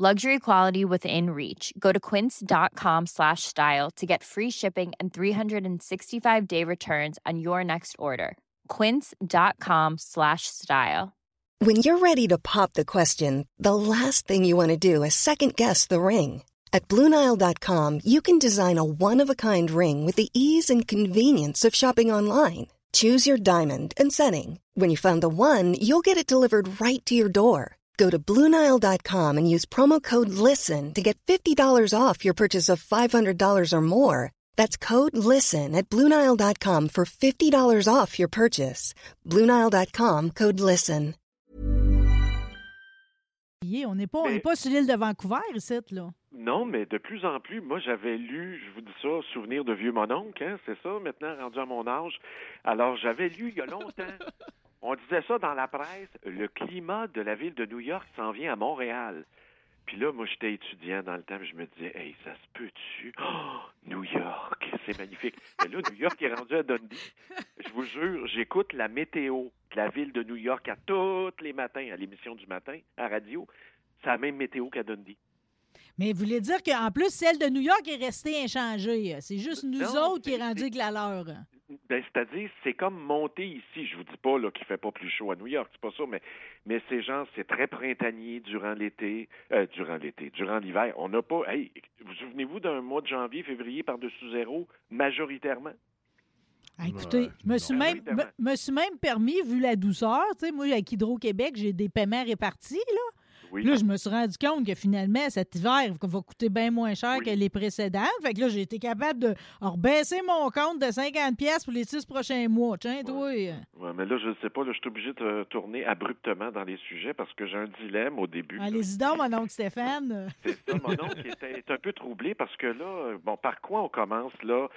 Luxury quality within reach. Go to quince.com slash style to get free shipping and 365 day returns on your next order. Quince.com slash style. When you're ready to pop the question, the last thing you want to do is second guess the ring. At Bluenile.com, you can design a one of a kind ring with the ease and convenience of shopping online. Choose your diamond and setting. When you find the one, you'll get it delivered right to your door. Go to Bluenile.com and use promo code LISTEN to get $50 off your purchase of $500 or more. That's code LISTEN at Bluenile.com for $50 off your purchase. Bluenile.com code LISTEN. On n'est pas, on n'est pas sur l'île de Vancouver, ici, là. Non, mais de plus en plus, moi j'avais lu, je vous dis ça, souvenir de vieux mononcle, hein, c'est ça, maintenant rendu à mon âge. Alors j'avais lu il y a longtemps. On disait ça dans la presse, le climat de la ville de New York s'en vient à Montréal. Puis là, moi, j'étais étudiant dans le temps, je me disais, hey, ça se peut-tu? Oh, New York, c'est magnifique. Mais là, New York est rendu à Dundee. Je vous jure, j'écoute la météo de la ville de New York à tous les matins, à l'émission du matin, à radio. C'est la même météo qu'à Dundee. Mais vous voulez dire qu'en plus, celle de New York est restée inchangée. C'est juste nous Non, autres qui est rendu avec la leur. Ben, c'est-à-dire, c'est comme monter ici. Je vous dis pas là, qu'il fait pas plus chaud à New York, c'est pas ça, mais, mais ces gens, c'est très printanier durant l'été, euh, durant l'été, durant l'hiver. On n'a pas. Hey, vous souvenez-vous d'un mois de janvier, février par-dessus zéro, majoritairement? Ah, écoutez, je me suis, même, me, me suis même permis, vu la douceur, tu sais, moi, avec Hydro-Québec, j'ai des paiements répartis, là. Oui. Là, je me suis rendu compte que finalement, cet hiver va coûter bien moins cher Oui. que les précédents. Fait que là, j'ai été capable de rebaisser mon compte de 50$ pièces pour les six prochains mois. Tiens, toi. Ouais, mais là, je ne sais pas, là, je suis obligé de tourner abruptement dans les sujets parce que j'ai un dilemme au début. Allez-y donc, mon oncle Stéphane. C'est ça, mon oncle était, est un peu troublé parce que là, bon, par quoi on commence là?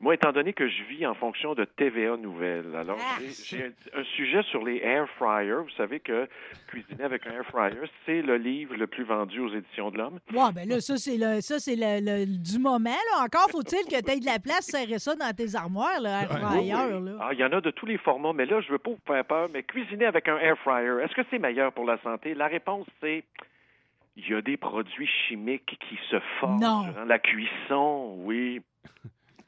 Moi, étant donné que je vis en fonction de TVA Nouvelles, alors Ah! j'ai- un, un sujet sur les air fryers. Vous savez que cuisiner avec un air fryer, c'est le livre le plus vendu aux éditions de l'Homme. Ouais, ben là, ça, c'est le, ça, c'est le, le- du moment. Là. Encore faut-il que tu aies de la place, serrer ça dans tes armoires, là, air fryer, oui. là. Ah, il y en a de tous les formats, mais là, je veux pas vous faire peur, mais cuisiner avec un air fryer, est-ce que c'est meilleur pour la santé? La réponse, c'est il y a des produits chimiques qui se forment Non. durant la cuisson, oui.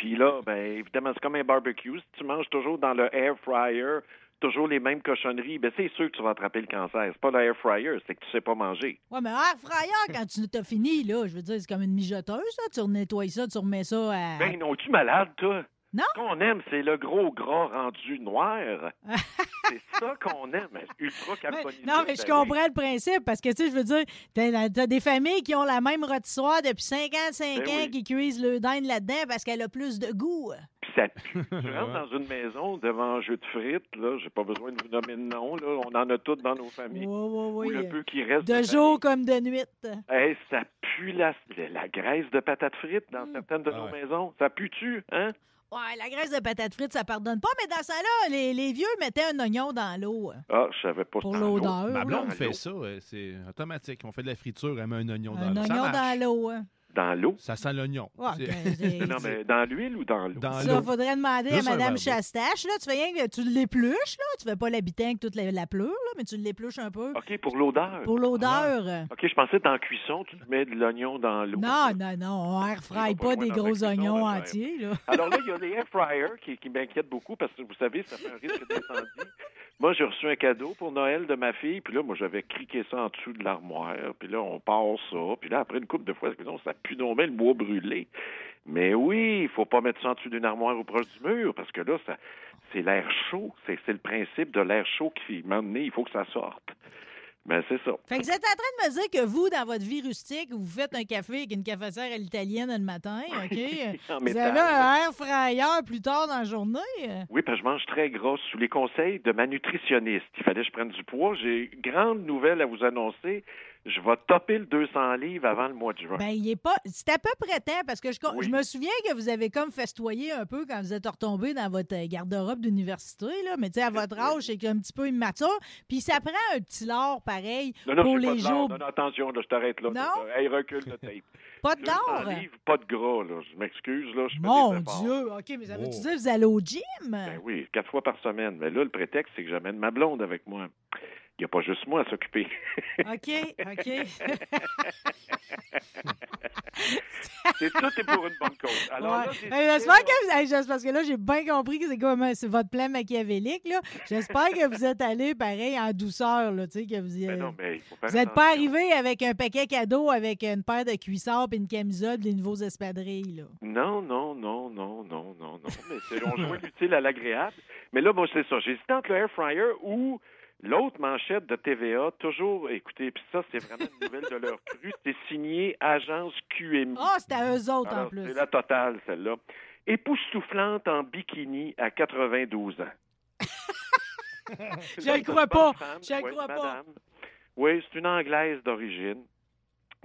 Puis là, ben évidemment, c'est comme un barbecue. Si tu manges toujours dans le air fryer, toujours les mêmes cochonneries, ben c'est sûr que tu vas attraper le cancer. C'est pas le air fryer, c'est que tu sais pas manger. Ouais, mais air fryer, quand tu t'as fini, là, je veux dire, c'est comme une mijoteuse, là. Tu nettoies ça, tu remets ça à. Ben non, tu malade, toi? Non? Ce qu'on aime, c'est le gros gras rendu noir. c'est ça qu'on aime. Ultra carbonisé. non, mais je ben oui. comprends le principe parce que, tu sais, je veux dire, t'as t'as des familles qui ont la même rôtissoire depuis 55 Ben ans oui. qui cuisent le dinde là-dedans parce qu'elle a plus de goût. Puis ça pue. tu rentres dans une maison devant un jeu de frites, là, j'ai pas besoin de vous nommer de nom, là, on en a toutes dans nos Oui, familles. oui, Ou oui. le peu qui reste. De jour comme de nuit. Hey, ça pue la, la graisse de patates frites dans Mm. certaines de Ah nos ouais. maisons. Ça pue-tu, hein? Ouais, la graisse de patate frite, ça pardonne pas, mais dans ça là, les, les vieux mettaient un oignon dans l'eau. Ah, je savais pas Pour l'odeur. Ma blonde fait ça, euh, c'est automatique. On fait de la friture, elle met un oignon dans Un l'eau. Ça oignon dans l'eau. Dans l'eau? Ça sent l'oignon. Ouais, ben, Non, mais dans l'huile ou dans l'eau? Dans Ça, l'eau. faudrait demander Juste à Mme. Chastache. Là, tu fais rien que tu l'épluches, là. Tu fais pas l'habitant avec toute la, la pleure, là, mais tu l'épluches un peu. OK, pour l'odeur. Pour l'odeur. OK, je pensais que dans la cuisson, tu mets de l'oignon dans l'eau. Non, non, non. On air fry pas pas des gros oignons entiers, là. Alors là, il y a les air fryers qui, qui m'inquiètent beaucoup parce que vous savez, ça fait un risque d'incendie. Moi, j'ai reçu un cadeau pour Noël de ma fille, puis là, moi, j'avais criqué ça en dessous de l'armoire, puis là, on passe ça, puis là, après une couple de fois, non, ça pue mais le bois brûlé. Mais oui, il faut pas mettre ça en dessous d'une armoire ou proche du mur, parce que là, ça, c'est l'air chaud. C'est, le principe de l'air chaud qui m'a il faut que ça sorte. Ben, c'est ça. Fait que vous êtes en train de me dire que vous, dans votre vie rustique, vous faites un café avec une cafetière à l'italienne le matin, OK? En vous métal. avez un air fryer plus tard dans la journée? Oui, parce que je mange très gras. Sous les conseils de ma nutritionniste, il fallait que je prenne du poids. J'ai une grande nouvelle à vous annoncer. Je vais topper le 200 livres avant le mois de juin. Ben, il est pas. C'est à peu près temps parce que je, Oui. je me souviens que vous avez comme festoyé un peu quand vous êtes retombé dans votre euh, garde-robe d'université, là. Mais tu sais, à votre âge, c'est un petit peu immature. Puis ça prend un petit lard pareil non, non, pour les jours. Non, non, attention, là, je t'arrête là. Non? Hey, recule le tape. Pas de 200 lard? pas de gras, là. Je m'excuse, là. Je Mon. Dieu. OK, mais ça veut-tu Oh. dire que vous allez au gym? Ben oui, quatre fois par semaine. Mais là, le prétexte, c'est que j'amène ma blonde avec moi. Il n'y a pas juste moi à s'occuper. OK, OK. c'est tout est pour une bonne cause. Alors Ouais. là, J'espère que vous, parce que là, j'ai bien compris que c'est comme c'est votre plan machiavélique. là. J'espère que vous êtes allé pareil en douceur, là, tu sais, que vous y- Ben non, mais Vous n'êtes pas arrivé avec un paquet cadeau avec une paire de cuissards et une camisole des nouveaux espadrilles. Là. Non, non, non, non, non, non, non. Mais c'est, on jouait l'utile à l'agréable. Mais là, moi, c'est ça. J'hésitais entre le air fryer ou l'autre manchette de TVA. Toujours, écoutez, puis ça, c'est vraiment une nouvelle de leur cru. C'est signé Agence QMI. Ah, c'est à eux autres en plus. C'est la totale, celle-là. Époustouflante en bikini à 92 ans. Le crois pas. Oui, crois pas. Oui, c'est une Anglaise d'origine.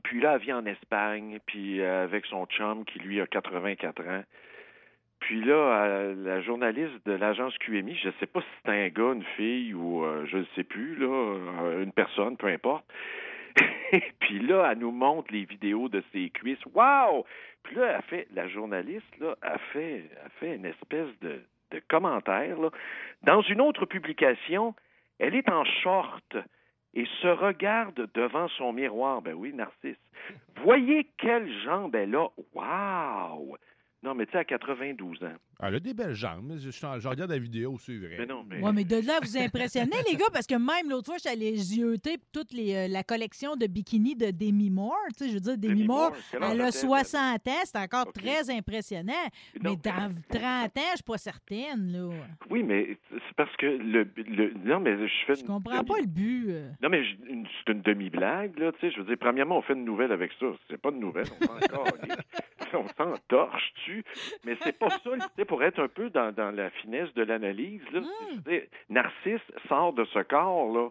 Puis là, elle vit en Espagne, puis euh, avec son chum qui, lui, a 84 ans. Puis là, la journaliste de l'agence QMI, je ne sais pas si c'est un gars, une fille ou euh, je ne sais plus, là, euh, une personne, peu importe. puis là, elle nous montre les vidéos de ses cuisses. Wow! Puis là, elle fait, la journaliste, là, a fait, a fait une espèce de, de commentaire. Dans une autre publication, elle est en short et se regarde devant son miroir. Ben oui, Narcisse. Voyez quelle jambe elle a. Wow! Non, mais tu sais, à 92 ans. Elle a des belles jambes. Je, je- je regarde la vidéo, c'est vrai. Mais non, mais. Ouais, mais de là, vous impressionnez, les gars, parce que même l'autre fois, j'allais zioter toute les, euh, la collection de bikinis de Demi Moore. Tu sais, je veux dire, Demi, Demi Moore, elle a a-t-elle, 60 ans, c'est encore très impressionnant. Non. Mais dans 30 ans, je suis pas certaine, là. Oui, mais c'est parce que le, le- Non, mais je fais Je comprends demi- pas le but. euh. Non, mais c'est une demi-blague, là, tu sais. Je veux dire, premièrement, on fait une nouvelle avec ça. C'est pas une nouvelle, on s'en torche dessus. Mais c'est pas ça, tu sais, pour être un peu dans, dans la finesse de l'analyse, là. Mm. Dire, Narcisse sort de ce corps, là.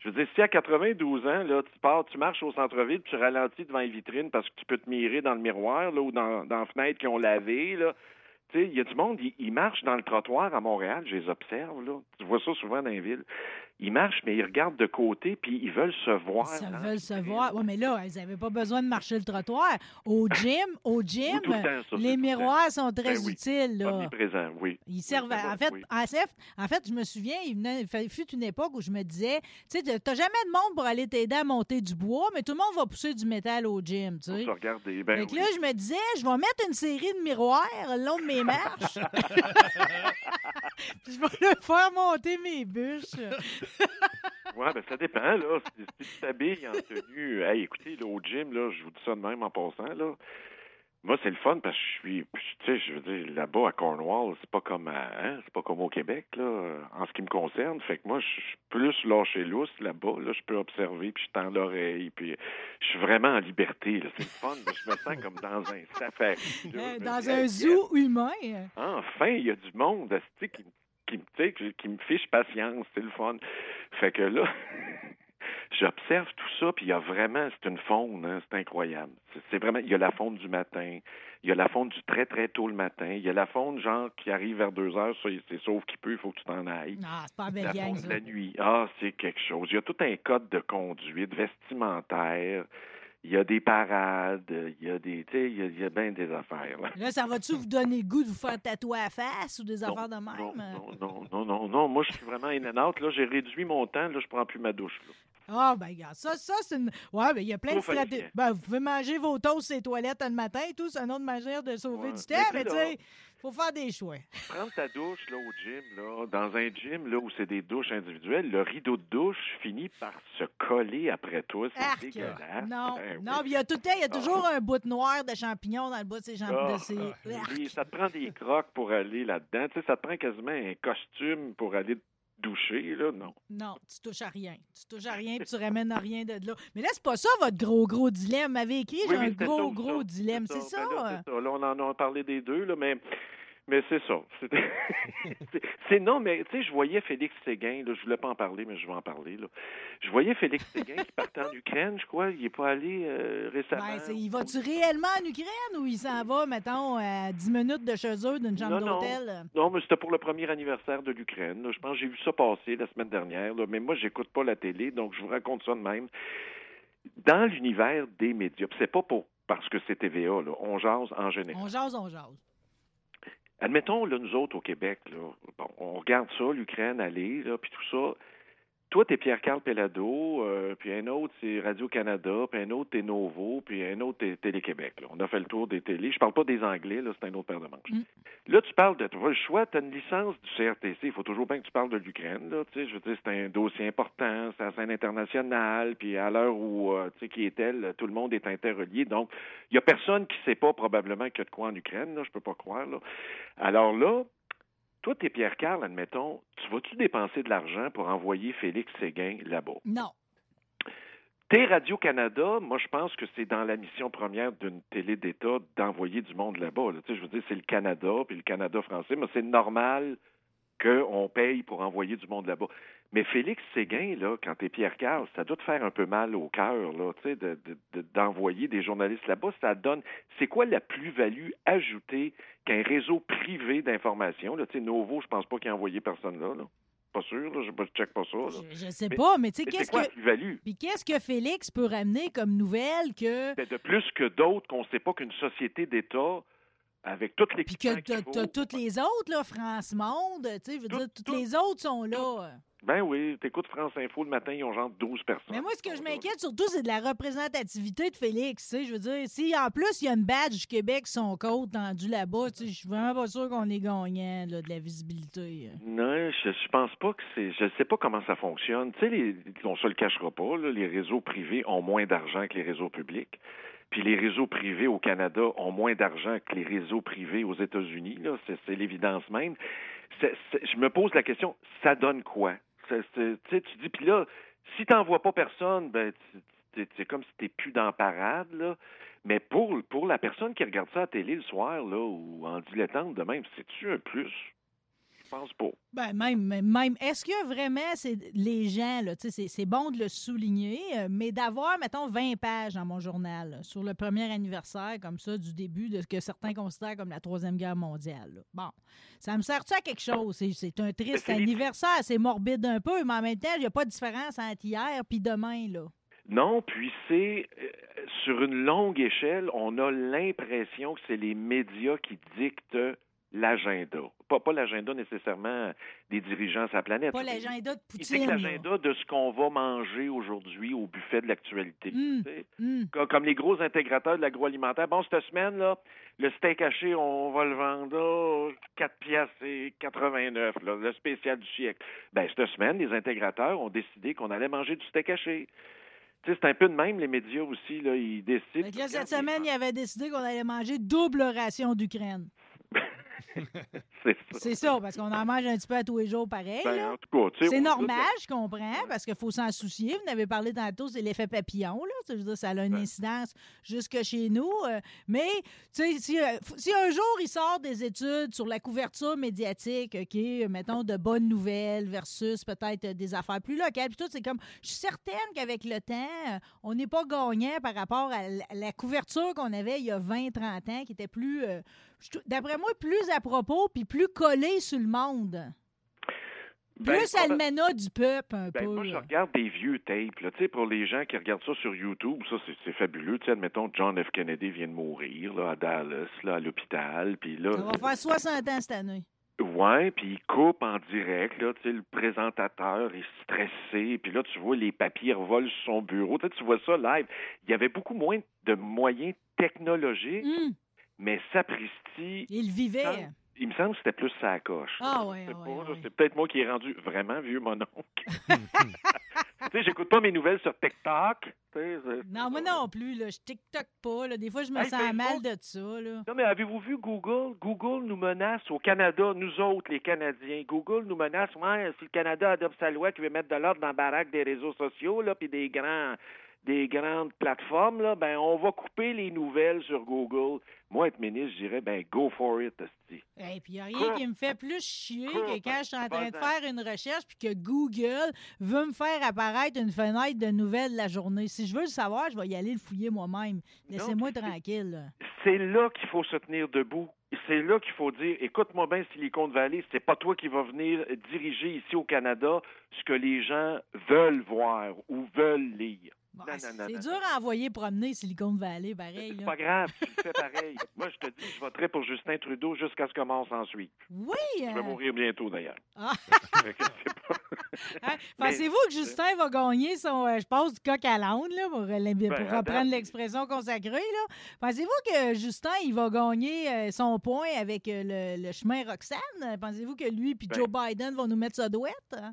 Je veux dire, si à 92 ans, là, tu pars, tu marches au centre-ville, tu ralentis devant une vitrine parce que tu peux te mirer dans le miroir, là, ou dans, dans la fenêtre qui ont lavé, là. Tu sais, il y a du monde, ils marchent dans le trottoir à Montréal, je les observe, là. Tu vois ça souvent dans les villes. Ils marchent, mais ils regardent de côté, puis ils veulent se voir. Dans veut la se voir. Oui, mais là, ils n'avaient pas besoin de marcher le trottoir. Au gym, au gym, temps, ça, les le miroirs sont très Ben oui. utiles. Là. Oui. Ils servent. Oui, en, fait, oui. en, fait, en fait, je me souviens, il venait- il fut une époque où je me disais, tu sais, t'as jamais de monde pour aller t'aider à monter du bois, mais tout le monde va pousser du métal au gym, tu sais. se regarder. Ben oui. là, je me disais, je vais mettre une série de miroirs le long de mes marches. Je vais leur faire monter mes bûches. Ouais, ben ça dépend, là. Si tu t'habilles en tenue, hey, écoutez, là, au gym, là, je vous dis ça de même en passant, là. Moi, c'est le fun parce que je suis, tu sais, je veux dire, là-bas à Cornwall, c'est pas comme à, hein, c'est pas comme au Québec, là, en ce qui me concerne. Fait que moi, je suis plus lâché lousse là-bas. Là, je peux observer, puis je tends l'oreille, puis je suis vraiment en liberté. Là. C'est le fun. Je me sens comme dans un safari. là. Dans un zoo humain. Enfin, il y a du monde qui, qui, me- qui me fiche patience. C'est le fun. Fait que là, j'observe tout ça, puis il y a vraiment, c'est une faune, hein, c'est incroyable. C'est, vraiment, il y a la faune du matin, il y a la faune du très, très tôt le matin, il y a la faune, genre, qui arrive vers deux heures, ça, c'est sauf qu'il peut, il faut que tu t'en ailles. Non, c'est pas La faune de la nuit, ah, c'est quelque chose. Il y a tout un code de conduite vestimentaire. Il y a des parades, il y a des, tu sais, il y a, il y a bien des affaires. Là. Là, ça va-tu vous donner le goût de vous faire tatouer à face ou des Non, affaires de même? Non, non, non, non, non, non. Moi, je suis vraiment in and out. Là, j'ai réduit mon temps. Là, je prends plus ma douche. Là. Ah, ben, regarde, ça, ça, c'est une. Ouais, ben, il y a plein de stratégies. Ben, vous pouvez manger vos toasts et toilettes le matin et tout, c'est une autre manière de sauver Ouais. du temps, Mais tu sais, faut faire des choix. Prendre ta douche là, au gym, là, dans un gym là, où c'est des douches individuelles, le rideau de douche finit par se coller après toi. C'est dégueulasse. Non, Ben non, oui. il y a tout le temps, il y a toujours un bout de noir de champignons dans le de ces champignons. Ah, de ces... Arc! Et ça te prend des crocs pour aller là-dedans. Tu sais, ça te prend quasiment un costume pour aller doucher. Là. Non. Non, tu touches à rien. Tu touches à rien puis tu ramènes à rien de là. Mais là, c'est pas ça votre gros, gros dilemme. M'avez écrit, j'ai Oui, un gros, ça gros ça. dilemme. C'est ça? Ben là, ça. Là, on en a parlé des deux, là, mais Mais c'est ça. C'est- non, mais tu sais, je voyais Félix Séguin, là, je voulais pas en parler, mais je vais en parler. Là. Je voyais Félix Séguin qui partait en Ukraine, je crois. Il n'est pas allé euh, récemment. Ben, il va-tu réellement en Ukraine ou il s'en va, mettons, à 10 minutes de chez eux d'une chambre Non, non. d'hôtel? Non, mais c'était pour le premier anniversaire de l'Ukraine. Je pense que j'ai vu ça passer la semaine dernière. là. Mais moi, j'écoute pas la télé, donc je vous raconte ça de même. Dans l'univers des médias, c'est pas pour parce que c'est TVA, là, on jase en général. On jase, on jase. Admettons, là, nous autres au Québec, là, bon, on regarde ça, l'Ukraine aller, là, puis tout ça. Toi, t'es Pierre-Carl Pellado, euh, puis un autre, c'est Radio-Canada, puis un autre, t'es Novo, puis un autre, t'es Télé-Québec. On a fait le tour des télés. Je parle pas des Anglais, là, c'est un autre paire de manches. Mm. Là, tu parles de... Tu le choix, t'as une licence du CRTC. Il faut toujours bien que tu parles de l'Ukraine, là. Tu sais, je veux dire, c'est un dossier important, c'est la scène internationale, puis à l'heure où, euh, tu sais, qui est elle, tout le monde est interrelié. Donc, il y a personne qui sait pas probablement qu'il y a de quoi en Ukraine, là, je peux pas croire, là. Alors là, toi, t'es Pierre Carl, admettons, tu vas-tu dépenser de l'argent pour envoyer Félix Séguin là-bas? Non. T'es Radio-Canada, moi, je pense que c'est dans la mission première d'une télé d'État d'envoyer du monde là-bas. là. Tu sais, je veux dire, c'est le Canada, puis le Canada français, mais c'est normal qu'on paye pour envoyer du monde là-bas. Mais Félix Séguin, là, quand t'es Pierre Carl, ça doit te faire un peu mal au cœur, là, tu sais, de- de- de- d'envoyer des journalistes là-bas. Ça donne. C'est quoi la plus-value ajoutée qu'un réseau privé d'information? Là, tu sais, Novo, je pense pas qu'il a envoyé personne là. là. Pas sûr, là, je ne check pas ça. là. Je, je sais Mais- pas, mais tu sais, qu'est-ce c'est quoi la que. Puis qu'est-ce que Félix peut ramener comme nouvelle que. Ben, de plus que d'autres qu'on ne sait pas qu'une société d'État, avec toutes les Puis que t'as toutes les autres, là, France Monde, tu sais, veux Tout- dire, toutes tout- les autres sont là. Ben oui, t'écoutes France Info le matin, ils ont genre 12 personnes. Mais moi, ce que je m'inquiète surtout, c'est de la représentativité de Félix. Tu sais, je veux dire, si en plus il y a une badge du Québec son côte tendue là-bas, tu sais, je suis vraiment pas sûr qu'on est gagnant là, de la visibilité. Non, je, je pense pas que c'est. Je sais pas comment ça fonctionne. Tu sais, les- on se le cachera pas, là, les réseaux privés ont moins d'argent que les réseaux publics. Puis les réseaux privés au Canada ont moins d'argent que les réseaux privés aux États-Unis. C'est, l'évidence même. Je me pose la question, ça donne quoi? Tu tu dis, puis là, si t'en vois pas personne, ben, tu- tu- c'est comme si t'es plus dans la parade, là. Mais pour, pour la personne qui regarde ça à la télé le soir, là, ou en dilettante de même, c'est-tu un plus? Je pense pas. Ben même, même. Est-ce que vraiment c'est les gens, là, c'est, bon de le souligner, euh, mais d'avoir, mettons, 20 pages dans mon journal là, sur le premier anniversaire, comme ça, du début de ce que certains considèrent comme la Troisième Guerre mondiale. là. Bon, ça me sert-tu à quelque chose? C'est, un triste c'est les- anniversaire, c'est morbide un peu, mais en même temps, il n'y a pas de différence entre hier puis demain, là. Non, puis c'est euh, sur une longue échelle, on a l'impression que c'est les médias qui dictent l'agenda. Pas, pas l'agenda nécessairement des dirigeants sur la planète. Pas l'agenda de Ils Poutine. l'agenda de ce qu'on va manger aujourd'hui au buffet de l'actualité. Mm. Hum. Co- Comme les gros intégrateurs de l'agroalimentaire. Bon, cette semaine, là, le steak haché, on va le vendre là, 4 piastres et 89, là, le spécial du siècle. Ben, cette semaine, les intégrateurs ont décidé qu'on allait manger du steak haché. Tu sais, c'est un peu de même, les médias aussi, là, ils décident. Là, cette semaine, il avait décidé qu'on allait manger double ration d'Ukraine. C'est ça. C'est ça, parce qu'on en mange un petit peu à tous les jours pareil. Ben, là. en tout cas, tu sais, C'est normal, je comprends, parce qu'il faut s'en soucier. Vous en avez parlé tantôt, c'est l'effet papillon, là. Ça, je veux dire, ça a une Ouais. incidence jusque chez nous. euh, mais, tu sais, si, euh, si un jour il sort des études sur la couverture médiatique, OK, mettons de bonnes nouvelles versus peut-être des affaires plus locales, puis tout, c'est comme, je suis certaine qu'avec le temps, euh, on n'est pas gagnant par rapport à la, couverture qu'on avait il y a 20-30 ans, qui était plus, euh, d'après moi, plus à propos, puis plus collée sur le monde. Ben, Plus Almana du peuple, un Ben, peu. moi, je regarde des vieux tapes. Là. Pour les gens qui regardent ça sur YouTube, ça, c'est, fabuleux. Tu sais, admettons, John F. Kennedy vient de mourir là, à Dallas, là, à l'hôpital. Puis là, Ça va faire 60 ans cette année. Ouais, puis il coupe en direct, là, tu sais, le présentateur est stressé, puis là, tu vois les papiers revolent sur son bureau, tu vois ça live. Il y avait beaucoup moins de moyens technologiques, Hum, mais sapristi, il vivait. il me semble que c'était plus sa coche. Ah ouais. C'est peut-être moi qui ai rendu vraiment vieux mon oncle. tu sais, j'écoute pas mes nouvelles sur TikTok. Non, moi non plus. Là. Je TikTok pas. Là. Des fois, je me Hey, sens mal de ça. Là. Non, mais avez-vous vu Google? Google nous menace au Canada, nous autres, les Canadiens. Google nous menace, ouais, si le Canada adopte sa loi qui veut mettre de l'ordre dans la baraque des réseaux sociaux, là, puis des grands des grandes plateformes, là, ben on va couper les nouvelles sur Google. Moi, être ministre, je dirais, ben, go for it, hostie. Et puis, il n'y a rien qui me fait plus chier que quand je suis en train de faire une recherche puis que Google veut me faire apparaître une fenêtre de nouvelles de la journée. Si je veux le savoir, je vais y aller le fouiller moi-même. Laissez-moi tranquille. C'est là qu'il faut se tenir debout. C'est là qu'il faut dire, écoute-moi bien, Silicon Valley, c'est pas toi qui vas venir diriger ici au Canada ce que les gens veulent voir ou veulent lire. Bon, Non, non, c'est non, dur à envoyer promener Silicon Valley, pareil. C'est là. pas grave, tu le fais pareil. Moi, je te dis, je voterai pour Justin Trudeau jusqu'à ce que mort s'en suive. Oui! Je vais euh, mourir bientôt, d'ailleurs. Ah. Hein, Pensez-vous que Justin va gagner son, euh, je pense, du coq à l'âne, là, pour, euh, pour à reprendre l'expression consacrée, là? Pensez-vous que Justin, il va gagner euh, son point avec le, le chemin Roxane? Pensez-vous que lui puis Ben- Joe Biden vont nous mettre ça douette? hein?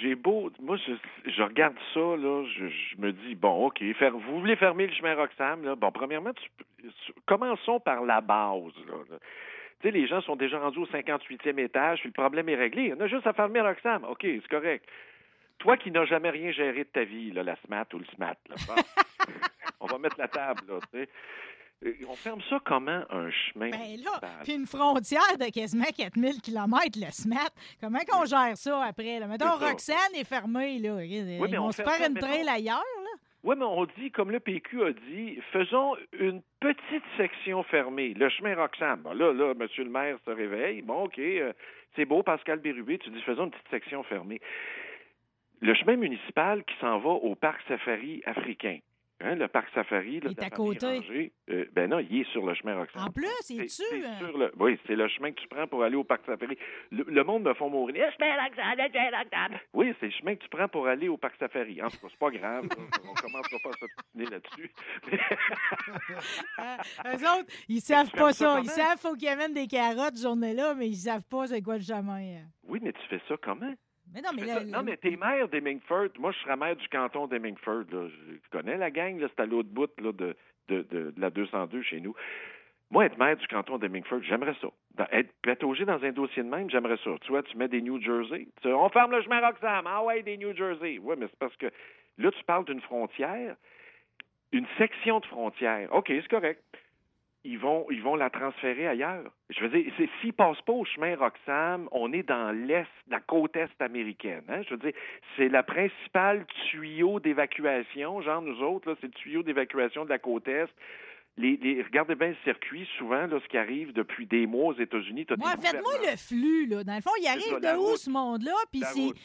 J'ai beau. Moi, je, je regarde ça, là, je, je me dis, bon, OK, faire, vous voulez fermer le chemin Roxham, là? Bon, premièrement, tu commençons par la base, là. là. Tu sais, les gens sont déjà rendus au 58e étage, puis le problème est réglé. On a juste à fermer Roxham. OK, c'est correct. Toi qui n'as jamais rien géré de ta vie, là, la SMAT ou le SMAT, là, bon, on va mettre la table, là, tu sais. Euh, On ferme ça comment, un chemin? Ben là, puis une frontière de quasiment 4000 km, le SMAT. Comment qu'on gère ça après? Là? Mettons, C'est ça. Roxane est fermée, là. Ils mais on se faire ça, une trail ailleurs, là? Oui, mais on dit, comme le PQ a dit, faisons une petite section fermée, le chemin Roxham. Bon, là, là, M. le maire se réveille. Bon, OK, euh, c'est beau, Pascal Bérubé, tu dis, faisons une petite section fermée. Le chemin municipal qui s'en va au parc safari africain. Hein, le parc safari, là, Il est à côté. Euh, ben non, il est sur le chemin Roxham. En plus, c'est euh, sur le- oui, c'est le chemin que tu prends pour aller au parc safari. Le, le monde me font mourir. Oui, c'est le chemin que tu prends pour aller au parc safari. En tout cas, c'est pas grave. On commencera pas à s'obstiner là-dessus. Hein, eux autres, ils savent tu pas ça ça. Ils savent faut qu'ils amènent des carottes journée-là, mais ils savent pas c'est quoi le chemin. hein. oui, mais tu fais ça comment? Mais non, mais là, Non, t'es maire d'Hemingford. Moi, je serais maire du canton d'Hemingford. Je connais la gang, là, c'est à l'autre bout là, de, de, de, de la 202 chez nous. Moi, être maire du canton d'Hemingford, j'aimerais ça. Dans- être pataugé dans un dossier de même, j'aimerais ça. Tu vois, tu mets des New Jersey. Tu- on ferme le chemin Roxham. Ah ouais, des New Jersey. Oui, mais c'est parce que là, tu parles d'une frontière, une section de frontière. OK, c'est correct. Ils vont, ils vont la transférer ailleurs. Je veux dire, c'est- s'ils passent pas au chemin Roxham, on est dans l'est, la côte est américaine. Hein? Je veux dire, c'est la principale tuyau d'évacuation, genre nous autres, c'est le tuyau d'évacuation de la côte est. Les, les- regardez bien le circuit, souvent, là, ce qui arrive depuis des mois aux États-Unis. Moi, faites-moi le flux, là. Dans le fond, il arrive ça, de où route. ce monde-là? Puis c'est, route.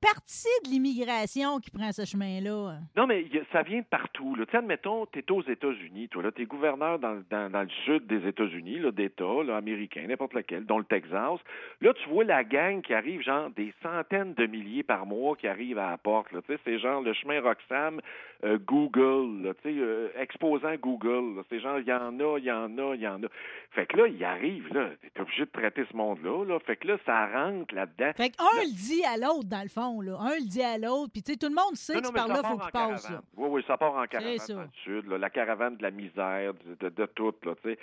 Partie de l'immigration qui prend ce chemin-là? Non, mais ça vient de partout. Là. Tu sais, admettons, tu es aux États-Unis, toi, là, tu es gouverneur dans, dans, dans le sud des États-Unis, là, d'États, là, américains, n'importe lequel, dont le Texas. Là, tu vois la gang qui arrive, genre, des centaines de milliers par mois qui arrivent à la porte. Là. Tu sais, c'est genre le chemin Roxham, euh, Google, là, tu sais, euh, exposant Google. là. C'est genre, il y en a, il y en a, il y en a. Fait que là, il arrive, là, tu es obligé de traiter ce monde-là. Là. Fait que là, ça rentre là-dedans. Fait qu'un le dit à l'autre, dans le fond, là. Un le dit à l'autre. Puis, tu sais, tout le monde sait Non, que non, par-là, ça faut qu'il passe. Oui, oui, ça part en caravane dans le sud, là, la caravane de la misère, de, de, de tout, là, tu sais.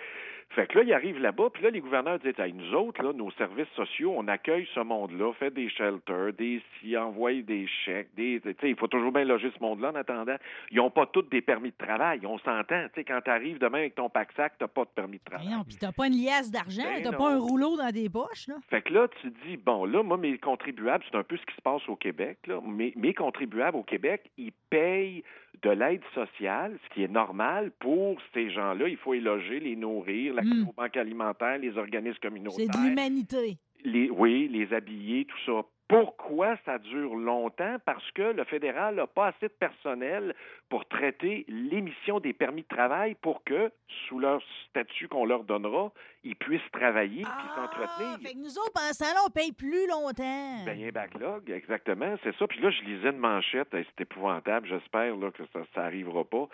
Fait que là, ils arrivent là-bas, puis là, les gouverneurs disent, hey, nous autres, là, nos services sociaux, on accueille ce monde-là, fait des shelters, des si, envoie des chèques, des, tu sais, il faut toujours bien loger ce monde-là en attendant. Ils n'ont pas tous des permis de travail, on s'entend, tu sais, quand tu arrives demain avec ton pack-sac, t'as pas de permis de travail. Voyons, puis t'as pas une liasse d'argent, Ben t'as non. pas un rouleau dans des poches, là. Fait que là, tu dis, bon, là, moi, mes contribuables, c'est un peu ce qui se passe au Québec. Là. Mes, mes contribuables au Québec, ils payent de l'aide sociale, ce qui est normal pour ces gens-là. Il faut les loger, les nourrir, l'accès Mm. aux banques alimentaires, les organismes C'est communautaires. de l'humanité. Les, oui, les habiller, tout ça. Pourquoi ça dure longtemps? Parce que le fédéral n'a pas assez de personnel pour traiter l'émission des permis de travail pour que, sous leur statut qu'on leur donnera, ils puissent travailler Ah, s'entretenir. fait que nous autres, pendant ce temps-là, on paye plus longtemps. Ben, il y a un backlog, exactement, c'est ça. Puis là, je lisais une manchette, c'est épouvantable, j'espère là, que ça n'arrivera pas.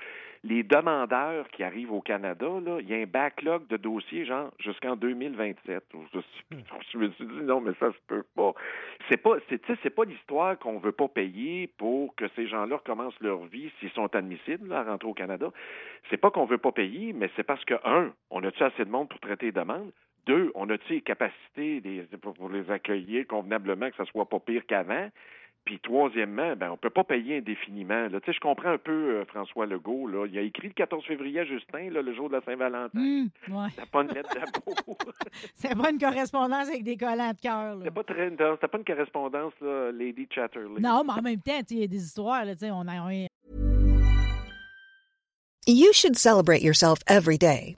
Les demandeurs qui arrivent au Canada, là, il y a un backlog de dossiers, genre, jusqu'en 2027. Je, je me suis dit, non, mais ça se peut pas. C'est pas, c'est, tu sais, c'est pas l'histoire qu'on veut pas payer pour que ces gens-là recommencent leur vie s'ils sont admissibles là, à rentrer au Canada. C'est pas qu'on veut pas payer, mais c'est parce que, un, on a-tu assez de monde pour traiter demandes? Deux, on a-tu les capacités des- pour pour les accueillir convenablement, que ça soit pas pire qu'avant? Puis troisièmement, ben on peut pas payer indéfiniment. Là. Tu sais, je comprends un peu euh, François Legault. Là. Il a écrit le 14 février à Justin, là, le jour de la Saint-Valentin. Hum, ouais. T'as pas une lettre d'amour. C'est pas une correspondance avec des collants de cœur. C'était pas très, pas une correspondance, là, Lady Chatterley. Non, mais en même temps, il y a des histoires. Là, tu sais, on a, You should celebrate yourself every day,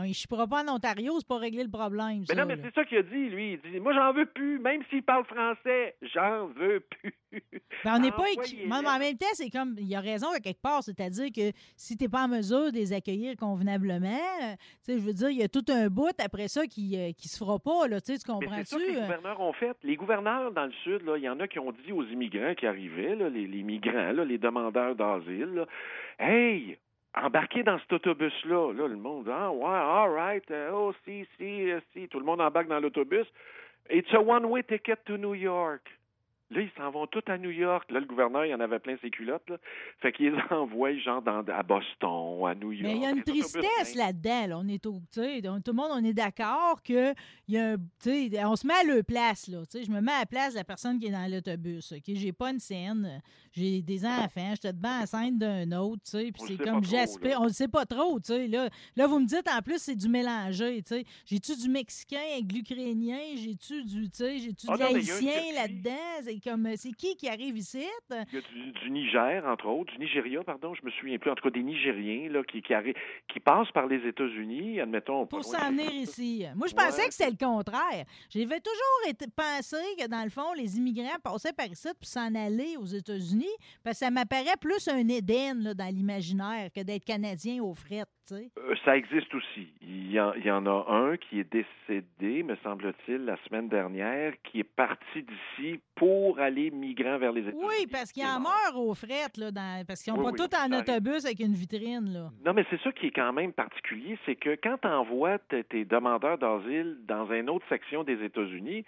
Je ne pourra pas en Ontario, c'est pas régler le problème. Mais ça, non, mais c'est ça qu'il a dit, lui. Il dit Moi, j'en veux plus, même s'il parle français, j'en veux plus. Ben, on n'est pas équi- Envoyez-les. Mais en même temps, c'est comme. Il y a raison à quelque part, c'est-à-dire que si tu n'es pas en mesure de les accueillir convenablement, euh, tu sais, je veux dire, il y a tout un bout après ça qui ne se fera pas, là, tu sais, tu Mais c'est ça que comprends-tu? les Euh, gouverneurs ont fait. Les gouverneurs dans le Sud, il y en a qui ont dit aux immigrants qui arrivaient, là, les, les migrants, là, les demandeurs d'asile, Hey, embarquez dans cet autobus-là. Là, le monde, ah, ouais, all right, euh, oh, si, si, euh, si. Tout le monde embarque dans l'autobus. It's a one-way ticket to New York. Là, ils s'en vont tous à New York. Là, le gouverneur, il en avait plein ses culottes. Là. Fait qu'il les envoie, genre, dans, à Boston, à New York. Mais il y a une tristesse là-dedans. là. On est au, tout le monde, on est d'accord que y a un, tu sais, on se met à leur place là. tu sais, Je me mets à la place de la personne qui est dans l'autobus. Ok, j'ai pas une scène, j'ai des enfants, je te devant enceinte d'un autre, tu sais, puis c'est comme j'aspire. On le sait pas trop, tu sais. Là, là, vous me dites en plus c'est du mélangé, tu sais. J'ai-tu du mexicain avec l'ukrainien, j'ai-tu du, tu sais, j'ai-tu Ah l'haïtien circuit. là-dedans? C'est comme, c'est qui qui arrive ici? Il y a du, du Niger, entre autres, du Nigeria, pardon, je me souviens plus, en tout cas des Nigériens là, qui, qui, qui passent par les États-Unis, admettons. pour s'en venir ici. Moi, je Ouais. pensais que c'était le contraire. J'avais toujours été, pensé que, dans le fond, les immigrants passaient par ici pour s'en aller aux États-Unis, parce que ça m'apparaît plus un Éden là, dans l'imaginaire que d'être Canadien aux frettes, tu sais. Euh, ça existe aussi. Il y, en, il y en a un qui est décédé, me semble-t-il, la semaine dernière, qui est parti d'ici pour aller migrant vers les États-Unis. Oui, parce qu'ils Il est en meurent aux frettes, là, dans- parce qu'ils n'ont Oui, pas oui, tout en arrive. autobus avec une vitrine, là. Non, mais c'est ça qui est quand même particulier, c'est que quand tu envoies tes demandeurs d'asile dans une autre section des États-Unis,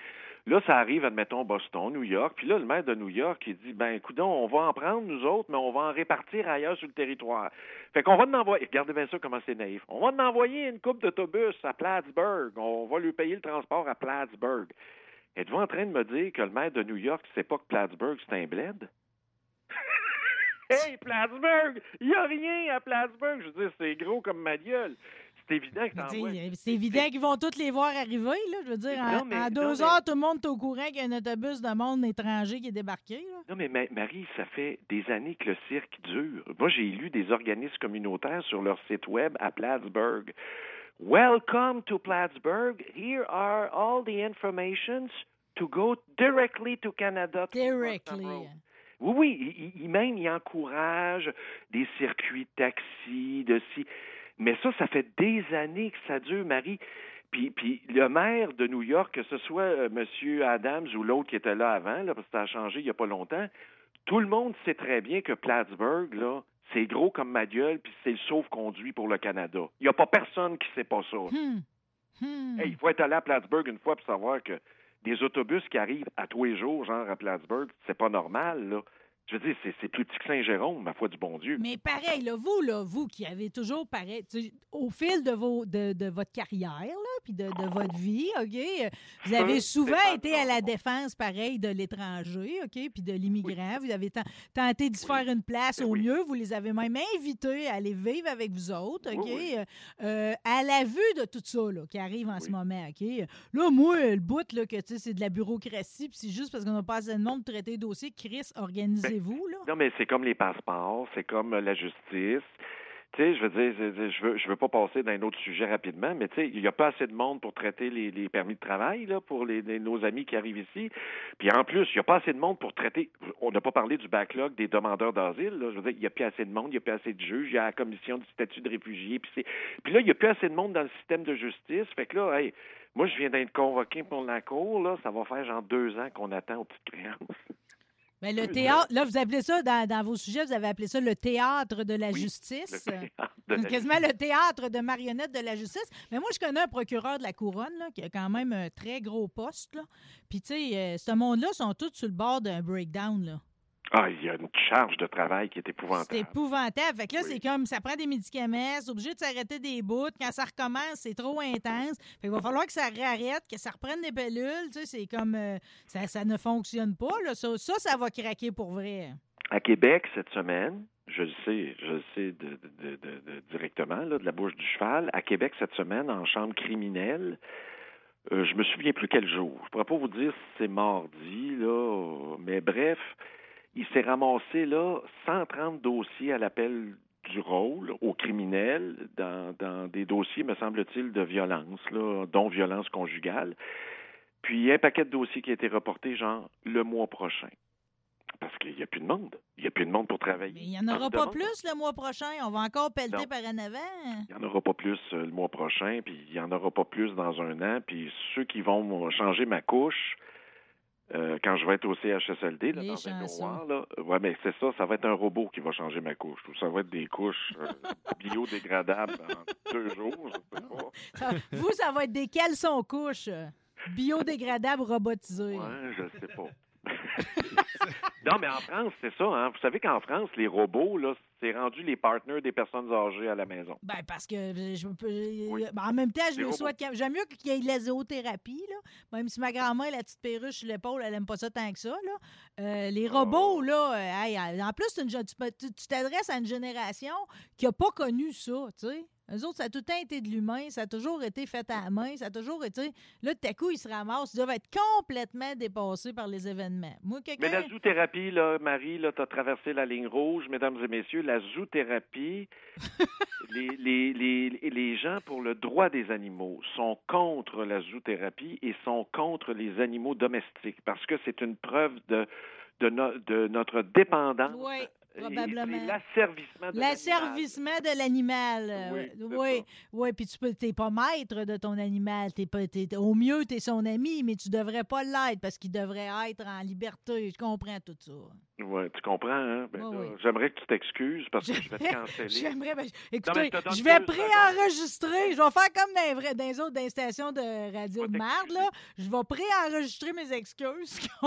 là, ça arrive, admettons, Boston, New York, puis là, le maire de New York, il dit, ben, écoute, on va en prendre, nous autres, mais on va en répartir ailleurs sur le territoire. Fait qu'on va en envoyer, regardez bien ça comment c'est naïf, on va en envoyer une coupe d'autobus à Plattsburgh, on va lui payer le transport à Plattsburgh. Êtes-vous en train de me dire que le maire de New York ne sait pas que Plattsburgh, c'est un bled? Hey, Plattsburgh! Il n'y a rien à Plattsburgh! Je veux dire, c'est gros comme ma gueule. C'est évident que C'est évident qu'ils vont tous les voir arriver, là. Je veux dire, Non, mais- non, deux heures, tout le monde est au courant qu'il y a un autobus de monde étranger qui est débarqué, là. Non, mais Ma- Marie, ça fait des années que le cirque dure. Moi, j'ai lu des organismes communautaires sur leur site web à Plattsburgh. Welcome to Plattsburgh. Here are all the informations to go directly to Canada. to Directly. Oui, oui, il, il- même il encourage des circuits de taxi, de si. Mais ça, ça fait des années que ça dure, Marie. Puis, puis le maire de New York, que ce soit euh, M. Adams ou l'autre qui était là avant, là, parce que ça a changé il n'y a pas longtemps, tout le monde sait très bien que Plattsburgh, là, c'est gros comme ma gueule, puis c'est le sauve-conduit pour le Canada. Il n'y a pas personne qui sait pas ça. Hmm. Hmm. Hey, il faut être allé à Plattsburgh une fois pour savoir que des autobus qui arrivent à tous les jours, genre à Plattsburgh, c'est pas normal, là. Je veux dire, c'est plus petit que Saint-Jérôme, ma foi du bon Dieu. Mais pareil, là, vous, là, vous qui avez toujours pareil, tu au fil de, vos, de, de votre carrière, là, puis de, de votre vie, OK, vous avez souvent été à la défense, pareil, de l'étranger, OK, puis de l'immigrant. Vous avez ten- tenté d'y faire une place Ben au oui. mieux. Vous les avez même invités à aller vivre avec vous autres, OK. Euh, euh, à la vue de tout ça, là, qui arrive en ce moment, OK. Là, moi, le bout, là, que, tu sais, c'est de la bureaucratie, puis c'est juste parce qu'on n'a pas assez de monde pour traiter les dossiers. Chris, Non, mais c'est comme les passeports, c'est comme euh, la justice. Tu sais, je veux dire, je- veux, je veux pas passer d'un autre sujet rapidement, mais tu sais, il n'y a pas assez de monde pour traiter les, permis de travail, là, pour les, les- nos amis qui arrivent ici. Puis en plus, il n'y a pas assez de monde pour traiter. On n'a pas parlé du backlog des demandeurs d'asile, là. Je veux dire, il n'y a plus assez de monde, il n'y a plus assez de juges, il y a la commission du statut de réfugié. Puis, c'est... puis là, il n'y a plus assez de monde dans le système de justice. Fait que là, hey, moi, je viens d'être convoqué pour la cour, là. Ça va faire genre deux ans qu'on attend aux petites créances. Mais le théâtre, là, vous appelez ça, dans, dans vos sujets, vous avez appelé ça le théâtre de la Oui, justice. Le théâtre de C'est la quasiment le théâtre de marionnettes de la justice. Mais moi, je connais un procureur de la couronne là, qui a quand même un très gros poste. Là. Puis, tu sais, euh, ce monde-là sont tous sur le bord d'un breakdown. Là. Ah, il y a une charge de travail qui est C'est épouvantable. épouvantable. Fait que là, Oui. c'est comme, ça prend des médicaments, c'est obligé de s'arrêter des bouts. Quand ça recommence, c'est trop intense. Fait qu'il va falloir que ça réarrête, que ça reprenne des pellules. Tu sais, c'est comme, euh, ça, ça ne fonctionne pas. Là. Ça, ça, ça va craquer pour vrai. À Québec, cette semaine, je le sais, je le sais de, de- de- de- directement, là, de la bouche du cheval, à Québec, cette semaine, en chambre criminelle, euh, je me souviens plus quel jour. Je pourrais pas vous dire si c'est mardi, là, mais bref, il s'est ramassé, là, 130 dossiers à l'appel du rôle aux criminels dans, dans des dossiers, me semble-t-il, de violence, là, dont violence conjugale. Puis un paquet de dossiers qui a été reporté, genre, le mois prochain. Parce qu'il n'y a plus de monde. Il n'y a plus de monde pour travailler. Mais il n'y en aura pas plus le mois prochain. On va encore pelleter Non. par en avant. Il n'y en aura pas plus euh, le mois prochain, puis il n'y en aura pas plus dans un an. Puis ceux qui vont changer ma couche euh, quand je vais être au CHSLD, là, dans un miroir, là, ouais, mais c'est ça, ça va être un robot qui va changer ma couche. Ou ça va être des couches euh, biodégradables en deux jours, je sais pas. Ça- vous, ça va être des caleçons couches euh, biodégradables robotisés. Ouais, je sais pas. non, mais en France, c'est ça. Hein? Vous savez qu'en France, les robots, là, c'est rendu les partenaires des personnes âgées à la maison. Ben, parce que je peux. Oui. ben, en même temps, je me robots. souhaite. J'aime mieux qu'il y ait de la zoothérapie, là. Même si ma grand-mère, la petite perruche sur l'épaule, elle aime pas ça tant que ça, là. Euh, les robots, Oh. là, euh, hey, euh, en plus, une tu t'adresses à une génération qui a pas connu ça, tu sais. Eux autres, ça a tout le temps été de l'humain, ça a toujours été fait à la main, ça a toujours été. Là, tout à coup, ils se ramassent, ils doivent être complètement dépassés par les événements. Moi, Mais la zoothérapie, là, Marie, là, tu as traversé la ligne rouge, mesdames et messieurs, la zoothérapie, les, les, les, les gens pour le droit des animaux sont contre la zoothérapie et sont contre les animaux domestiques parce que c'est une preuve de, de, no- de notre dépendance. Probablement. L'asservissement de l'animal. L'asservissement de l'animal. Oui, oui, oui, puis tu peux, t'es pas maître de ton animal. T'es pas, t'es- au mieux, tu es son ami, mais tu devrais pas l'être parce qu'il devrait être en liberté. Je comprends tout ça. Ouais, tu comprends, hein? Ben, Oui, là, oui. J'aimerais que tu t'excuses parce que je vais te canceller. J'aimerais. ben, écoutez, je vais préenregistrer. Je vais faire comme dans les, vrais- dans les autres dans les stations de radio de merde. Là. Je vais préenregistrer mes excuses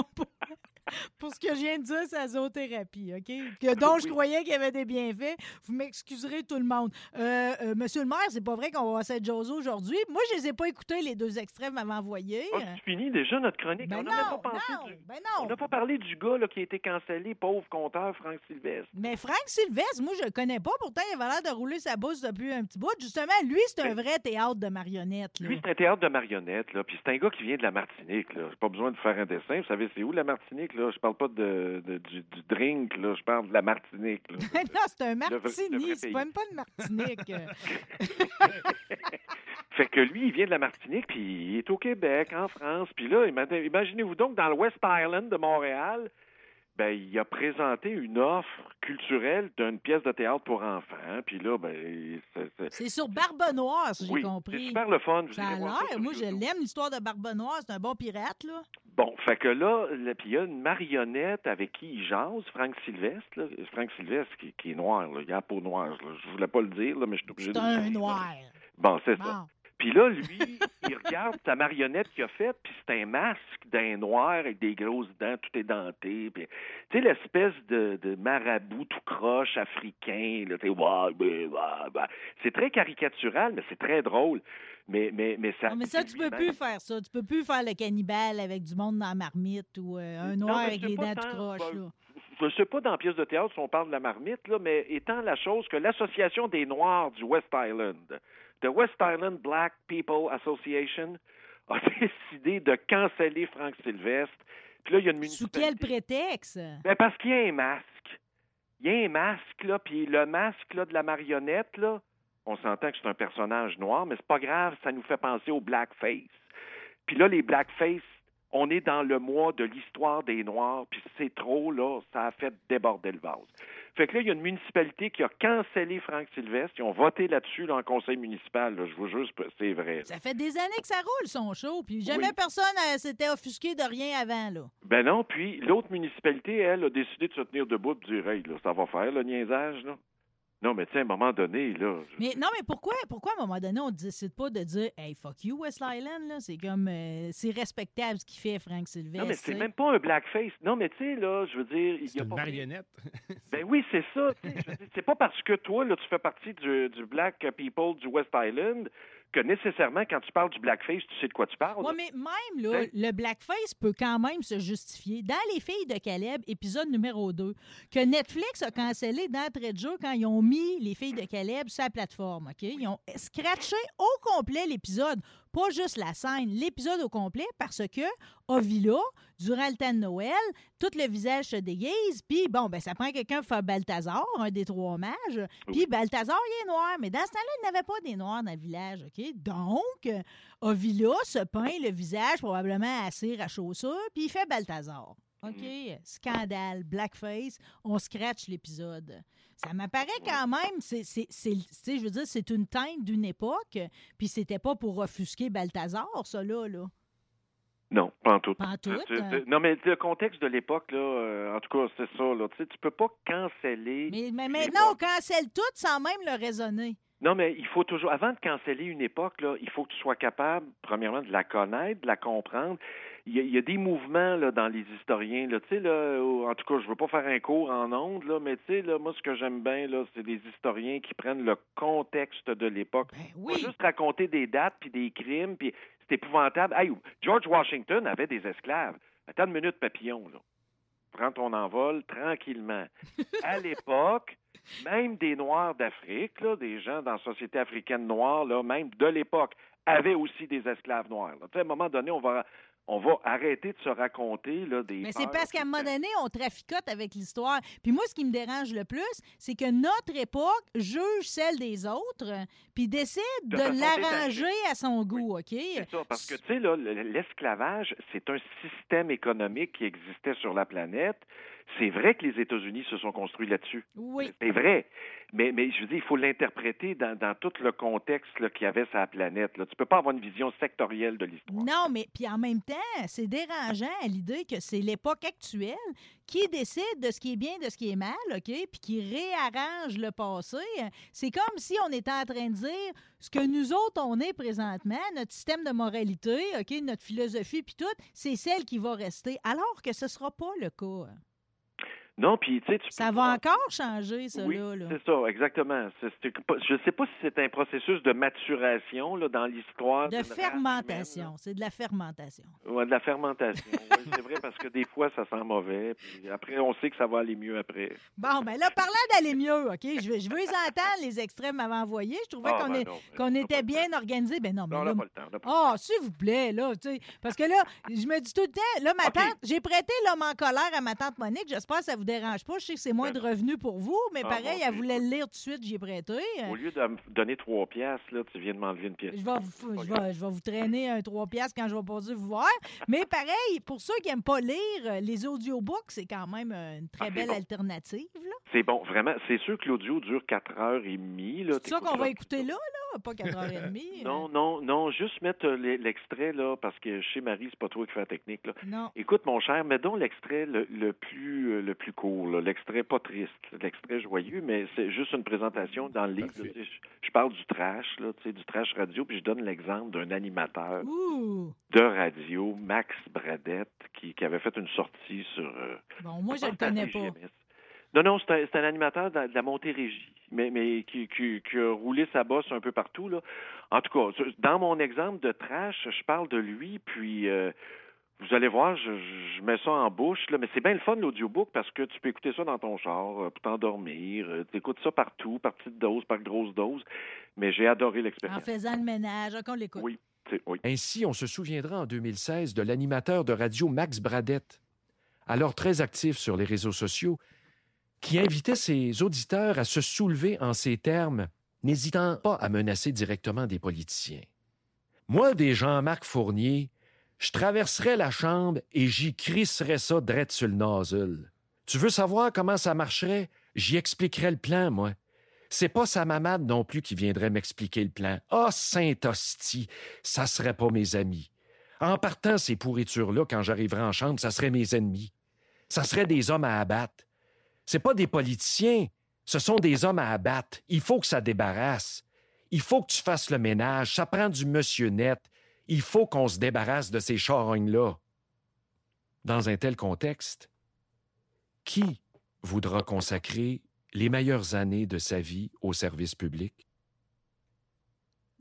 pour, ce que je viens de dire, sa zoothérapie, OK? Que, dont je Oui. croyais qu'il y avait des bienfaits. Vous m'excuserez tout le monde. Euh, euh, Monsieur le maire, c'est pas vrai qu'on va voir cette aujourd'hui. Moi, je les ai pas écoutés, les deux extraits vous m'avez envoyés. Ah, tu finis déjà notre chronique. Ben on n'a pas pensé non, du... ben On non. n'a pas parlé du gars là, qui a été cancellé, pauvre compteur Franck Sylvestre. Mais Franck Sylvestre, moi, je le connais pas. Pourtant, il avait l'air de rouler sa bosse depuis un petit bout. Justement, lui, c'est un vrai théâtre de marionnettes. là. Lui, c'est un théâtre de marionnettes, là. Puis c'est un gars qui vient de la Martinique, là. Pas besoin de faire un dessin. Vous savez, c'est où la Martinique, là? Je parle pas de, de- du, du drink, là. Je parle de la Martinique, là. non, c'est un martini. C'est même pas une martinique. fait que lui, il vient de la Martinique, puis il est au Québec, en France. Puis là, ima- imaginez-vous donc, dans le West Island de Montréal, ben, il a présenté une offre culturelle d'une pièce de théâtre pour enfants. Puis là, ben, c'est- c'est- c'est sur Barbe Noire, si j'ai oui, c'est compris. super le fun. Ça a l'air. Moi, je l'aime, l'histoire de Barbe Noire. C'est un bon pirate, là. Bon, fait que là, là, puis il y a une marionnette avec qui il jase, Franck Sylvestre. Là. Franck Sylvestre qui, qui est noir, là. il a la peau noire. Là. Je voulais pas le dire, là, mais je suis obligé C'est de le un dire, là. noir. Bon, c'est ça. Puis là, lui, il regarde sa marionnette qu'il a faite, puis c'est un masque d'un noir avec des grosses dents, tout édenté. Puis, tu sais, l'espèce de, de marabout tout croche africain. Là, c'est très caricatural, mais c'est très drôle. Mais, mais, mais ça. Non, mais ça, tu peux plus faire ça. Tu peux plus faire le cannibale avec du monde dans la marmite ou euh, un noir avec des dents tout croches. ben, là. Je ne sais pas dans la pièce de théâtre si on parle de la marmite, là, mais étant la chose que l'Association des Noirs du West Island, the West Island Black People Association, a décidé de canceller Frank Sylvestre. Puis là, il y a une Sous quel municipalité. prétexte? Ben, parce qu'il y a un masque. Il y a un masque, là, puis le masque là, de la marionnette, là, on s'entend que c'est un personnage noir, mais c'est pas grave, ça nous fait penser au blackface. Puis là, les blackface, on est dans le mois de l'histoire des Noirs, puis c'est trop, là, ça a fait déborder le vase. Fait que là, il y a une municipalité qui a cancellé Frank Sylvestre. Ils ont voté là-dessus là, en conseil municipal. là. je vous jure, c'est- c'est vrai. là. Ça fait des années que ça roule, son show, puis jamais Oui. personne euh, s'était offusqué de rien avant, là. Ben non, puis l'autre municipalité, elle, a décidé de se tenir debout et de dire, hey, là, ça va faire, le niaisage, là. Non, mais tu sais, à un moment donné, là. je- Mais non, mais pourquoi, pourquoi à un moment donné, on ne décide pas de dire Hey, fuck you, West Island, là? C'est comme. euh, c'est respectable ce qu'il fait, Frank Sylvestre. Non, mais c'est même pas un blackface. Non, mais tu sais, là, je veux dire, il y C'est a une pas. marionnette. Ben oui, c'est ça. C'est pas parce que toi, là, tu fais partie du, du Black People du West Island que nécessairement, quand tu parles du blackface, tu sais de quoi tu parles. Ouais, mais même, là, le blackface peut quand même se justifier. Dans Les Filles de Caleb, épisode numéro 2, que Netflix a cancellé d'entrée de jeu quand ils ont mis Les Filles de Caleb sur la plateforme, OK? Ils ont scratché au complet l'épisode, pas juste la scène, l'épisode au complet, parce que Ovila, durant le temps de Noël, tout le visage se déguise, puis bon, ben ça prend quelqu'un pour faire Balthazar, un des trois mages, puis Balthazar, il est noir, mais dans ce temps-là, il n'y avait pas des noirs dans le village, OK? Donc, Ovila se peint le visage probablement à cire à chaussures, puis il fait Balthazar. OK? Scandale, blackface, on scratch l'épisode. Ça m'apparaît quand même, c'est, je veux dire, c'est une teinte d'une époque, puis c'était pas pour offusquer Balthazar, ça là, là. Non, pas en tout. Pas en tout, hein. Non, mais le contexte de l'époque, là, euh, en tout cas, c'est ça, là. Tu sais, tu peux pas canceller. Mais, mais maintenant, on cancelle tout sans même le raisonner. Non, mais il faut toujours, avant de canceller une époque, là, il faut que tu sois capable, premièrement, de la connaître, de la comprendre. Il y a, il y a des mouvements là, dans les historiens, là, tu sais, là, en tout cas, je veux pas faire un cours en ondes, là, mais tu sais, là, moi, ce que j'aime bien, là, c'est des historiens qui prennent le contexte de l'époque. Ben Pas oui. juste raconter des dates puis des crimes, puis c'est épouvantable. Hey, George Washington avait des esclaves. Attends une minute, papillon, là. Prends ton envol tranquillement. À l'époque, même des Noirs d'Afrique, là, des gens dans la société africaine noire, là, même de l'époque, avaient aussi des esclaves noirs. là. À un moment donné, on va, on va arrêter de se raconter là, des. Mais c'est parce qu'à un moment donné, on traficote avec l'histoire. Puis moi, ce qui me dérange le plus, c'est que notre époque juge celle des autres, puis décide De l'arranger à son goût, OK? C'est ça, parce que, tu sais, l'esclavage, c'est un système économique qui existait sur la planète. C'est vrai que les États-Unis se sont construits là-dessus. Oui. C'est vrai. Mais, mais je veux dire, il faut l'interpréter dans, dans tout le contexte qu'il y avait sur la planète. Là. Tu peux pas avoir une vision sectorielle de l'histoire. Non, mais puis en même temps, c'est dérangeant à l'idée que c'est l'époque actuelle qui décide de ce qui est bien, de ce qui est mal, OK? Puis qui réarrange le passé. C'est comme si on était en train de dire ce que nous autres, on est présentement, notre système de moralité, OK? Notre philosophie, puis tout, c'est celle qui va rester, alors que ce sera pas le cas. Non, puis tu sais, tu Ça va encore changer, ça, Oui, là. c'est ça, exactement. Je ne sais pas si c'est un processus de maturation là, dans l'histoire. De fermentation. C'est de la fermentation. Ouais, de la fermentation. Ouais, c'est vrai parce que des fois, ça sent mauvais. Puis après, on sait que ça va aller mieux après. Bon, ben là, parlant d'aller mieux, OK? Je veux, je veux les entendre, les extraits que m'avaient envoyés. Je trouvais Ah, qu'on ben ben, on était bien organisé. Ben non, mais Non, on là, n'a pas le temps. on Ah, s'il vous plaît, là, tu sais. Parce que là, je me dis tout le temps, là, ma tante, j'ai prêté l'homme en colère à ma tante Monique. J'espère que ça vous dérange pas. Je sais que c'est moins de revenus pour vous, mais Ah, pareil, bon, elle voulait le lire tout de suite, j'ai prêté. Au lieu de me donner trois piastres, là, tu viens de m'enlever une pièce. Je vais, vous, je, vais, je vais vous traîner un 3 piastres quand je vais passer vous voir. Mais pareil, pour ceux qui n'aiment pas lire, euh, les audiobooks, c'est quand même euh, une très Ah, belle bon. alternative. C'est bon, vraiment. C'est sûr que l'audio dure 4 heures et demie. là. C'est ça qu'on va écouter là, là, pas 4h30. Non, non, non, juste mettre euh, l'e- l'extrait, là, parce que chez Marie, c'est pas toi qui fais la technique, là. Non. Écoute, mon cher, mets donc l'extrait le, le plus euh, le plus court, là. l'extrait pas triste, l'extrait joyeux, mais c'est juste une présentation dans le livre. Parfait. là, tu sais, Je, je parle du trash, là, tu sais, du trash radio, puis je donne l'exemple d'un animateur Ouh. de radio, Max Bradette, qui, qui avait fait une sortie sur. euh, Bon, moi, je le connais pas. CGMS. Non, non, c'est un, c'est un animateur de la, de la Montérégie, mais, mais qui, qui, qui a roulé sa bosse un peu partout. Là. En tout cas, dans mon exemple de trash, je parle de lui, puis euh, vous allez voir, je, je mets ça en bouche, là, mais c'est bien le fun l'audiobook parce que tu peux écouter ça dans ton char euh, pour t'endormir. tu écoutes ça partout, par petite dose, par grosse dose, mais j'ai adoré En l'expérience. faisant le ménage, qu'on l'écoute. Oui, c'est- oui. Ainsi, on se souviendra en 2016 de l'animateur de radio Max Bradette, alors très actif sur les réseaux sociaux, qui invitait ses auditeurs à se soulever en ces termes, n'hésitant pas à menacer directement des politiciens. Moi, des Jean-Marc Fournier, je traverserais la chambre et j'y crisserais ça drette sur le nozzle. Tu veux savoir comment ça marcherait? J'y expliquerais le plan, moi. C'est pas sa mamade non plus qui viendrait m'expliquer le plan. Ah, Saint-Hostie, ça serait pas mes amis. En partant ces pourritures-là, quand j'arriverai en chambre, ça serait mes ennemis. Ça serait des hommes à abattre. C'est pas des politiciens, ce sont des hommes à abattre. Il faut que ça débarrasse. Il faut que tu fasses le ménage. Ça prend du monsieur net. Il faut qu'on se débarrasse de ces charognes-là. Dans un tel contexte, qui voudra consacrer les meilleures années de sa vie au service public?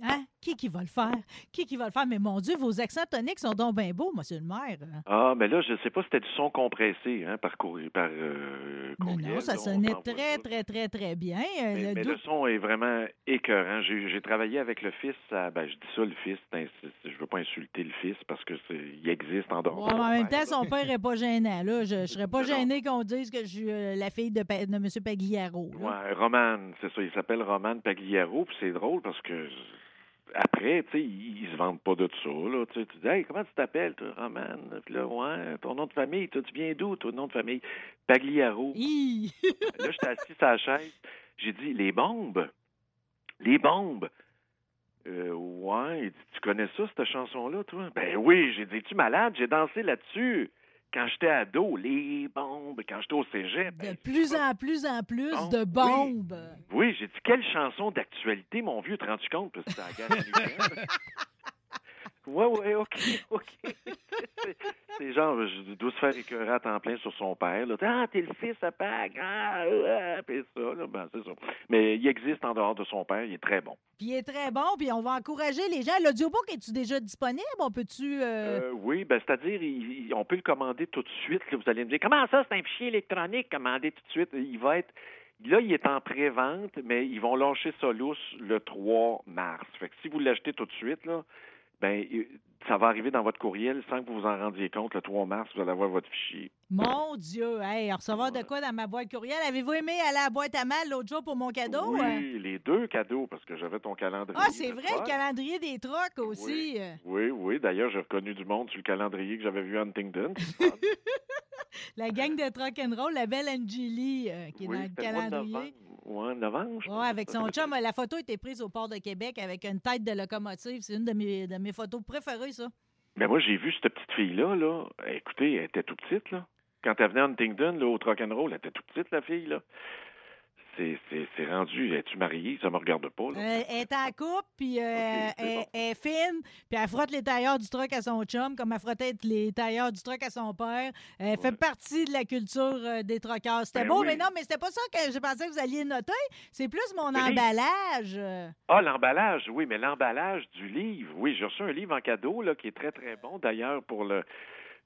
Hein? Qui qui va le faire? Qui qui va le faire? Mais mon Dieu, vos accents toniques sont donc bien beaux, monsieur le maire. Ah, mais là, je sais pas si c'était du son compressé hein, par, courrier, par euh, Non, courriel, non, ça sonnait très, très, très, très bien. Euh, Mais, le mais doux- le son est vraiment écœurant. J'ai travaillé avec le fils. à- ben, je dis ça, le fils. c'est- Je veux pas insulter le fils parce que c'est- il existe en dehors. Ouais, en même temps, son père n'est pas gênant. Là. Je ne serais pas gêné qu'on dise que je suis euh, la fille de, Pa- de M. Pagliaro. là. Ouais, Roman, c'est ça. Il s'appelle Roman Pagliaro. Puis c'est drôle parce que après, tu sais, ils, ils se vendent pas de ça. Là, tu dis, hey, comment tu t'appelles, toi, Roman? Puis là, ouais, ton nom de famille, toi, tu viens d'où, ton nom de famille? Pagliaro. Là, j'étais assis sur la chaise. J'ai dit, les bombes. Les bombes. Euh, ouais, il dit, tu connais ça, cette chanson-là, toi? Ben oui, j'ai dit, tu malade? J'ai dansé là-dessus. Quand j'étais ado, les bombes, quand j'étais au cégep. De ben, plus en plus en plus Bon, de bombes. Oui, j'ai dit, quelle chanson d'actualité, mon vieux, te rends-tu compte? Parce que c'est la guerre nucléaire. Ouais, ouais, OK, OK. C'est- genre, je dois se faire écœurer à temps plein sur son père. Là. Ah, t'es le fils à Pâques. Ah, ah, puis ça, là, ben, c'est ça. Mais il existe en dehors de son père, il est très bon. Puis il est très bon, puis on va encourager les gens. L'audiobook, es-tu déjà disponible? On peut-tu... euh, Euh, oui, ben, c'est-à-dire, il- il- on peut le commander tout de suite. là. vous allez me dire, comment ça, c'est un fichier électronique, commandé tout de suite? Il va être. Là, il est en pré-vente, mais ils vont lâcher ça lousse le 3 mars. Fait que si vous l'achetez tout de suite, là, ben, il- ça va arriver dans votre courriel sans que vous vous en rendiez compte. Le 3 mars, vous allez avoir votre fichier. Mon Dieu! Hey, recevoir de quoi dans ma boîte courriel? Avez-vous aimé aller à la boîte à mal l'autre jour pour mon cadeau? oui, euh? les deux cadeaux, parce que j'avais ton calendrier. Ah, c'est vrai, le calendrier des trocs aussi. euh. Oui, oui. D'ailleurs, j'ai reconnu du monde sur le calendrier que j'avais vu à Huntington. La gang de Truck and Roll, la belle Angélie, euh, qui est oui, dans le calendrier. Novembre. Ouais, novembre, pense. avec son chum. La photo était prise au port de Québec avec une tête de locomotive. C'est une de mes, de mes photos préférées, ça. Mais moi, j'ai vu cette petite fille-là, là. Écoutez, elle était toute petite, là. Quand elle venait à Huntington, là, au Rock'n'Roll, elle était toute petite, la fille, là. C'est, rendu. Es-tu mariée? Ça me regarde pas, là. Euh, elle est en couple, puis euh, elle, bon. elle est fine, puis elle frotte les tailleurs du truck à son chum, comme elle frottait les tailleurs du truck à son père. Elle fait partie de la culture euh, des truckers. C'était Ben beau, oui. mais non, mais c'était pas ça que je pensais que vous alliez noter. C'est plus mon emballage. Ah, l'emballage, oui, mais l'emballage du livre. Oui, j'ai reçu un livre en cadeau, là, qui est très, très bon. D'ailleurs, pour le,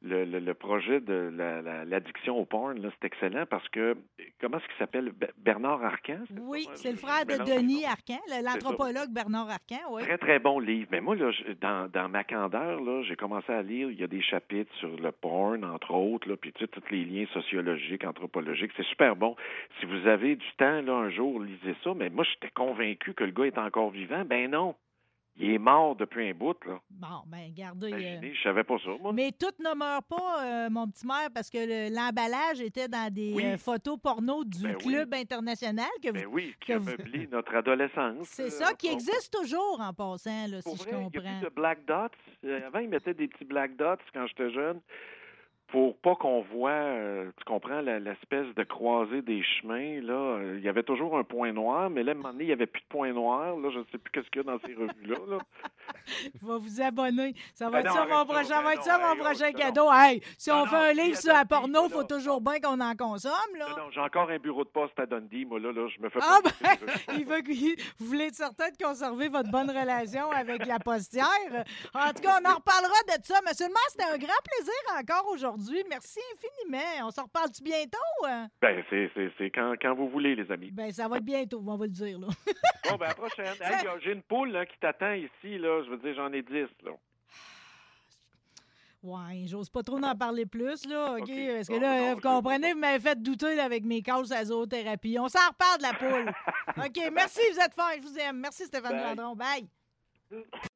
le, le, le projet de la- la- l'addiction au porn, c'est excellent parce que, comment est-ce qu'il s'appelle? Be- Bernard Arcan? c'est Oui, c'est le Je- frère de Denis. Arcan, le- l'anthropologue Bernard Arcan, oui. Très, très bon livre. Mais moi, là, dans, dans ma candeur, j'ai commencé à lire, il y a des chapitres sur le porn, entre autres, là, puis tu sais, tous les liens sociologiques, anthropologiques. C'est super bon. Si vous avez du temps, là, un jour, lisez ça. Mais moi, j'étais convaincu que le gars est encore vivant. Ben non. Il est mort depuis un bout, là. Bon, ben, regardez. euh, Imaginez, je savais pas ça, moi. Mais tout ne meurt pas, euh, mon petit maire, parce que le- l'emballage était dans des Oui. euh, photos porno du Ben oui. club international. Que vous- Ben oui, qui a meublé notre adolescence. C'est euh, ça, qui on- existe toujours en passant, là, Pour si vrai, je il y a comprends. plus de black dots. Euh, Avant, ils mettaient des petits black dots quand j'étais jeune pour pas qu'on voit, euh, tu comprends, l'espèce de croisée des chemins. Là, Euh, il y avait toujours un point noir, mais là, à un moment donné, il n'y avait plus de point noir. Là, je ne sais plus qu'est-ce qu'il y a dans ces revues-là. là. Vais vous abonner. Ça va Ben être non, ça, mon prochain, ça ben va être non, ça, mon oh, prochain cadeau. Hey, si on non, fait un livre sur la porno, là, faut toujours bien qu'on en consomme, là. Non, j'ai encore un bureau de poste à Dundee. Moi, là, là je me fais Ah pas ben, il veut que vous voulez être certain de conserver votre bonne relation avec la postière? En tout cas, on en reparlera de ça. Monsieur le maire, c'était un grand plaisir encore aujourd'hui. Merci infiniment. On se reparle-tu bientôt? hein? Ben, c'est, quand, quand vous voulez, les amis. Ben, ça va être bientôt, on va le dire, là. Bon, ben, à la prochaine. Hey, j'ai une poule là, qui t'attend ici. Là. Je veux dire, j'en ai 10. Là. Ouais, j'ose pas trop en parler plus, là, OK? Parce que là, non, vous comprenez, vous m'avez fait douter là, avec mes causes à zoothérapie. On s'en reparle de la poule. OK, merci, vous êtes fin, je vous aime. Merci, Stéphane Bye. Bye.